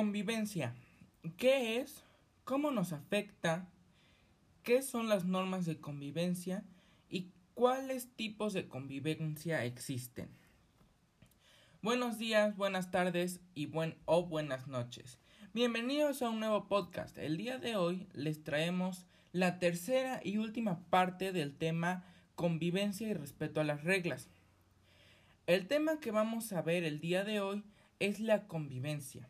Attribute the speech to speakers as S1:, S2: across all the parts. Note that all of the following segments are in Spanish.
S1: Convivencia. ¿Qué es? ¿Cómo nos afecta? ¿Qué son las normas de convivencia? ¿Y cuáles tipos de convivencia existen? Buenos días, buenas tardes y buen o buenas noches. Bienvenidos a un nuevo podcast. El día de hoy les traemos la tercera y última parte del tema convivencia y respeto a las reglas. El tema que vamos a ver el día de hoy es la convivencia.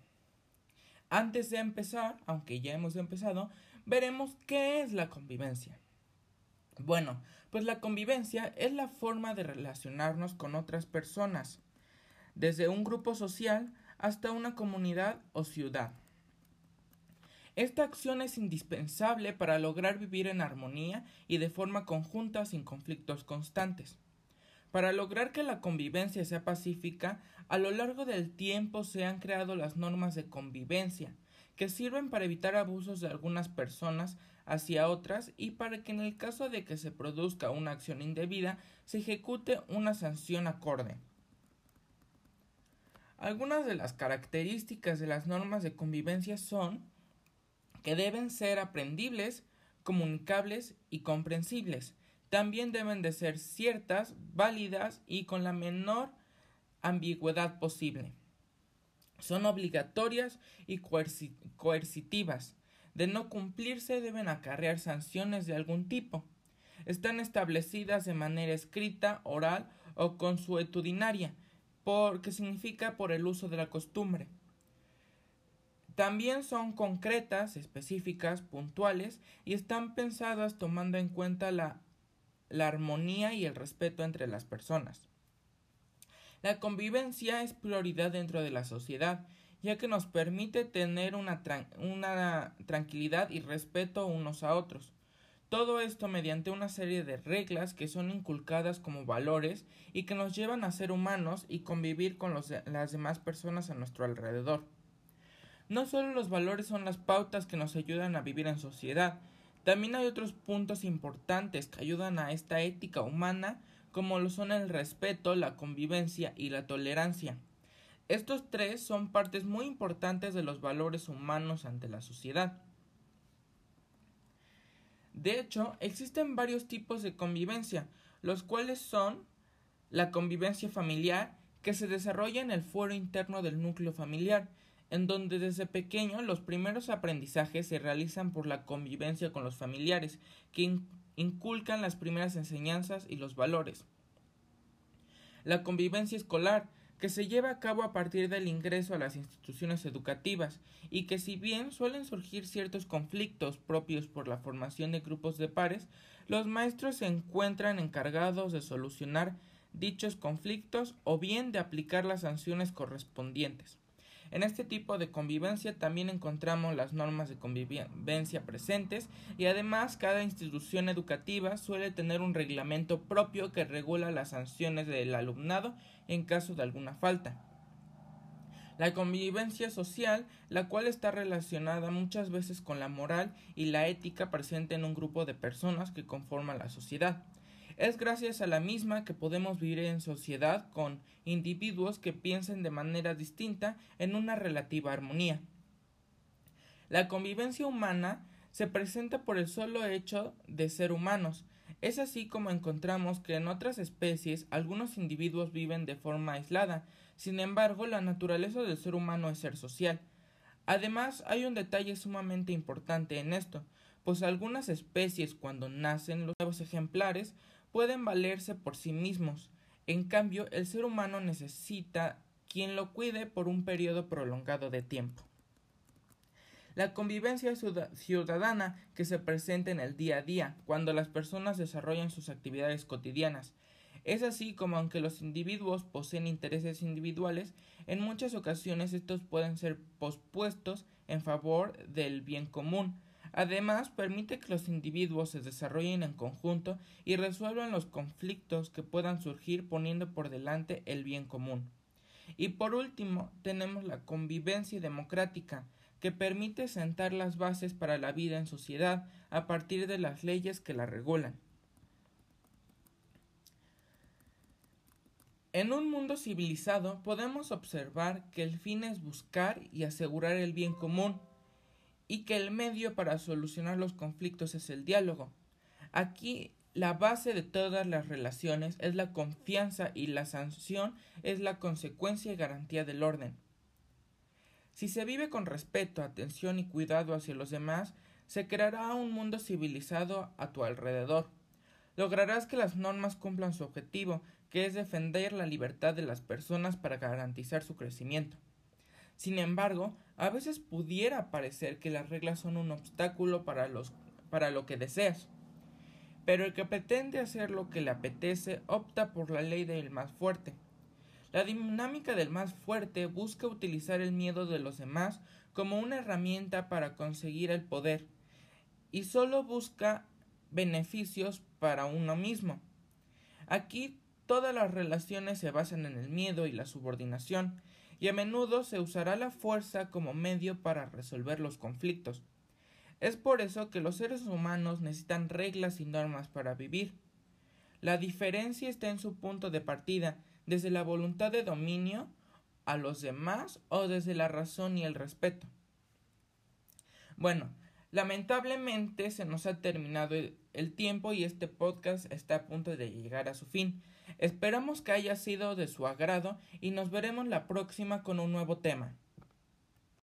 S1: Antes de empezar, aunque ya hemos empezado, veremos qué es la convivencia. Bueno, pues la convivencia es la forma de relacionarnos con otras personas, desde un grupo social hasta una comunidad o ciudad. Esta acción es indispensable para lograr vivir en armonía y de forma conjunta sin conflictos constantes. Para lograr que la convivencia sea pacífica, a lo largo del tiempo se han creado las normas de convivencia, que sirven para evitar abusos de algunas personas hacia otras y para que en el caso de que se produzca una acción indebida se ejecute una sanción acorde. Algunas de las características de las normas de convivencia son que deben ser aprendibles, comunicables y comprensibles, también deben de ser ciertas, válidas y con la menor ambigüedad posible. Son obligatorias y coercitivas. De no cumplirse deben acarrear sanciones de algún tipo. Están establecidas de manera escrita, oral o consuetudinaria, que significa por el uso de la costumbre. También son concretas, específicas, puntuales y están pensadas tomando en cuenta la la armonía y el respeto entre las personas. La convivencia es prioridad dentro de la sociedad, ya que nos permite tener una, una, tranquilidad y respeto unos a otros. Todo esto mediante una serie de reglas que son inculcadas como valores y que nos llevan a ser humanos y convivir con las demás personas a nuestro alrededor. No solo los valores son las pautas que nos ayudan a vivir en sociedad, también hay otros puntos importantes que ayudan a esta ética humana, como lo son el respeto, la convivencia y la tolerancia. Estos tres son partes muy importantes de los valores humanos ante la sociedad. De hecho, existen varios tipos de convivencia, los cuales son la convivencia familiar, que se desarrolla en el fuero interno del núcleo familiar, en donde desde pequeño los primeros aprendizajes se realizan por la convivencia con los familiares, que inculcan las primeras enseñanzas y los valores. La convivencia escolar, que se lleva a cabo a partir del ingreso a las instituciones educativas y que si bien suelen surgir ciertos conflictos propios por la formación de grupos de pares, los maestros se encuentran encargados de solucionar dichos conflictos o bien de aplicar las sanciones correspondientes. En este tipo de convivencia también encontramos las normas de convivencia presentes y además cada institución educativa suele tener un reglamento propio que regula las sanciones del alumnado en caso de alguna falta. La convivencia social, la cual está relacionada muchas veces con la moral y la ética presente en un grupo de personas que conforman la sociedad. Es gracias a la misma que podemos vivir en sociedad con individuos que piensen de manera distinta en una relativa armonía. La convivencia humana se presenta por el solo hecho de ser humanos. Es así como encontramos que en otras especies algunos individuos viven de forma aislada. Sin embargo, la naturaleza del ser humano es ser social. Además, hay un detalle sumamente importante en esto, pues algunas especies cuando nacen los nuevos ejemplares pueden valerse por sí mismos. En cambio, el ser humano necesita quien lo cuide por un periodo prolongado de tiempo. La convivencia ciudadana que se presenta en el día a día, cuando las personas desarrollan sus actividades cotidianas. Es así como aunque los individuos poseen intereses individuales, en muchas ocasiones estos pueden ser pospuestos en favor del bien común, Además, permite que los individuos se desarrollen en conjunto y resuelvan los conflictos que puedan surgir poniendo por delante el bien común. Y por último, tenemos la convivencia democrática, que permite sentar las bases para la vida en sociedad a partir de las leyes que la regulan. En un mundo civilizado podemos observar que el fin es buscar y asegurar el bien común y que el medio para solucionar los conflictos es el diálogo. Aquí la base de todas las relaciones es la confianza y la sanción es la consecuencia y garantía del orden. Si se vive con respeto, atención y cuidado hacia los demás, se creará un mundo civilizado a tu alrededor. Lograrás que las normas cumplan su objetivo, que es defender la libertad de las personas para garantizar su crecimiento. Sin embargo, a veces pudiera parecer que las reglas son un obstáculo para, los, para lo que deseas. Pero el que pretende hacer lo que le apetece opta por la ley del más fuerte. La dinámica del más fuerte busca utilizar el miedo de los demás como una herramienta para conseguir el poder y solo busca beneficios para uno mismo. Aquí todas las relaciones se basan en el miedo y la subordinación, y a menudo se usará la fuerza como medio para resolver los conflictos. Es por eso que los seres humanos necesitan reglas y normas para vivir. La diferencia está en su punto de partida, desde la voluntad de dominio a los demás o desde la razón y el respeto. Bueno, Lamentablemente se nos ha terminado el tiempo y este podcast está a punto de llegar a su fin. Esperamos que haya sido de su agrado y nos veremos la próxima con un nuevo tema.